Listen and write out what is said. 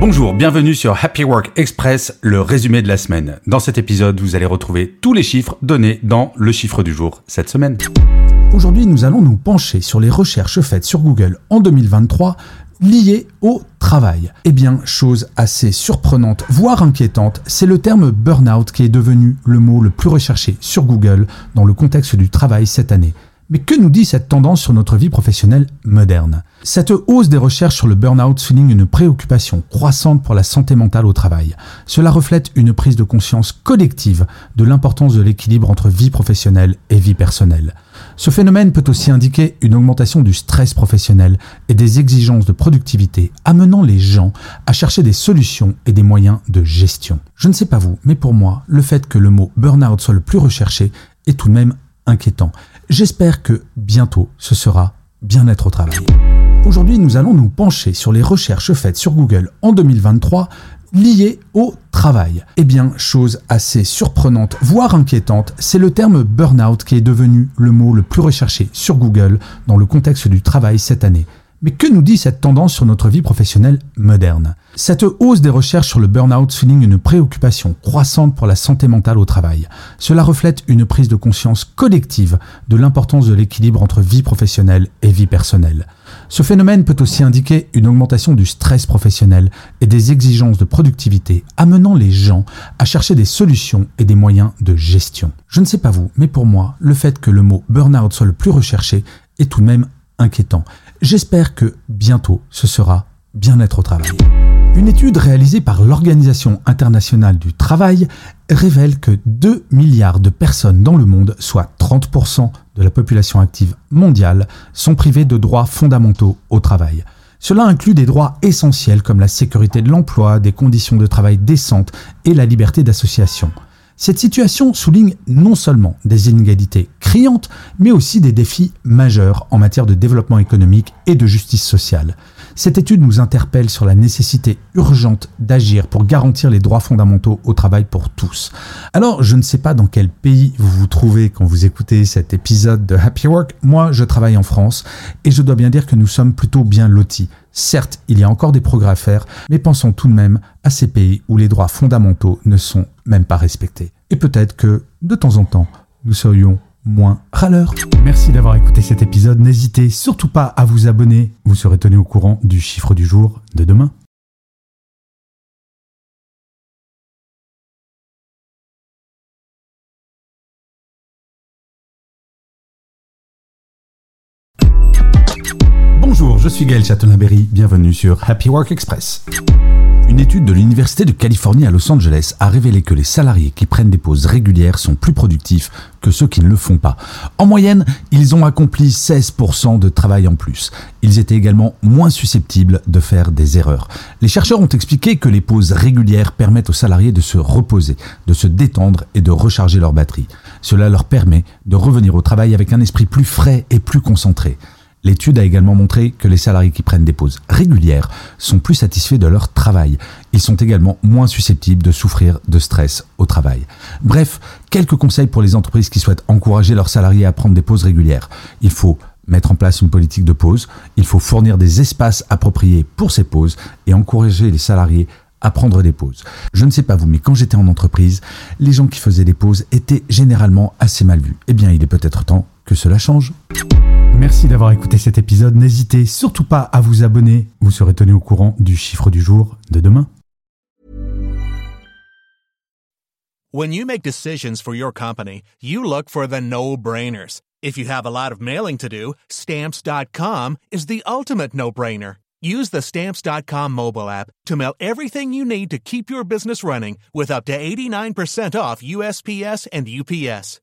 Bonjour, bienvenue sur Happy Work Express, le résumé de la semaine. Dans cet épisode, vous allez retrouver tous les chiffres donnés dans le chiffre du jour cette semaine. Aujourd'hui, nous allons nous pencher sur les recherches faites sur Google en 2023 liées au travail. Eh bien, chose assez surprenante, voire inquiétante, c'est le terme burnout qui est devenu le mot le plus recherché sur Google dans le contexte du travail cette année. Mais que nous dit cette tendance sur notre vie professionnelle moderne? Cette hausse des recherches sur le burn-out souligne une préoccupation croissante pour la santé mentale au travail. Cela reflète une prise de conscience collective de l'importance de l'équilibre entre vie professionnelle et vie personnelle. Ce phénomène peut aussi indiquer une augmentation du stress professionnel et des exigences de productivité, amenant les gens à chercher des solutions et des moyens de gestion. Je ne sais pas vous, mais pour moi, le fait que le mot burn-out soit le plus recherché est tout de même inquiétant. J'espère que bientôt ce sera bien-être au travail. Aujourd'hui, nous allons nous pencher sur les recherches faites sur Google en 2023 liées au travail. Eh bien, chose assez surprenante, voire inquiétante, c'est le terme burnout qui est devenu le mot le plus recherché sur Google dans le contexte du travail cette année. Mais que nous dit cette tendance sur notre vie professionnelle moderne? Cette hausse des recherches sur le burn-out souligne une préoccupation croissante pour la santé mentale au travail. Cela reflète une prise de conscience collective de l'importance de l'équilibre entre vie professionnelle et vie personnelle. Ce phénomène peut aussi indiquer une augmentation du stress professionnel et des exigences de productivité, amenant les gens à chercher des solutions et des moyens de gestion. Je ne sais pas vous, mais pour moi, le fait que le mot burn-out soit le plus recherché est tout de même inquiétant. J'espère que bientôt ce sera bien-être au travail. Une étude réalisée par l'Organisation internationale du travail révèle que 2 milliards de personnes dans le monde, soit 30% de la population active mondiale, sont privées de droits fondamentaux au travail. Cela inclut des droits essentiels comme la sécurité de l'emploi, des conditions de travail décentes et la liberté d'association. Cette situation souligne non seulement des inégalités criantes, mais aussi des défis majeurs en matière de développement économique et de justice sociale. Cette étude nous interpelle sur la nécessité urgente d'agir pour garantir les droits fondamentaux au travail pour tous. Alors, je ne sais pas dans quel pays vous vous trouvez quand vous écoutez cet épisode de Happy Work. Moi, je travaille en France et je dois bien dire que nous sommes plutôt bien lotis. Certes, il y a encore des progrès à faire, mais pensons tout de même à ces pays où les droits fondamentaux ne sont même pas respectés. Et peut-être que, de temps en temps, nous serions moins râleurs. Merci d'avoir écouté cet épisode. N'hésitez surtout pas à vous abonner. Vous serez tenu au courant du chiffre du jour de demain. Je suis Gaël Châtelain-Berry. Bienvenue sur Happy Work Express. Une étude de l'Université de Californie à Los Angeles a révélé que les salariés qui prennent des pauses régulières sont plus productifs que ceux qui ne le font pas. En moyenne, ils ont accompli 16% de travail en plus. Ils étaient également moins susceptibles de faire des erreurs. Les chercheurs ont expliqué que les pauses régulières permettent aux salariés de se reposer, de se détendre et de recharger leur batterie. Cela leur permet de revenir au travail avec un esprit plus frais et plus concentré. L'étude a également montré que les salariés qui prennent des pauses régulières sont plus satisfaits de leur travail. Ils sont également moins susceptibles de souffrir de stress au travail. Bref, quelques conseils pour les entreprises qui souhaitent encourager leurs salariés à prendre des pauses régulières. Il faut mettre en place une politique de pause, il faut fournir des espaces appropriés pour ces pauses et encourager les salariés à prendre des pauses. Je ne sais pas vous, mais quand j'étais en entreprise, les gens qui faisaient des pauses étaient généralement assez mal vus. Eh bien, il est peut-être temps que cela change. Merci d'avoir écouté cet épisode. N'hésitez surtout pas à vous abonner. Vous serez tenu au courant du chiffre du jour de demain. When you make decisions for your company, you look for the no-brainers. If you have a lot of mailing to do, stamps.com is the ultimate no-brainer. Use the stamps.com mobile app to mail everything you need to keep your business running with up to 89% off USPS and UPS.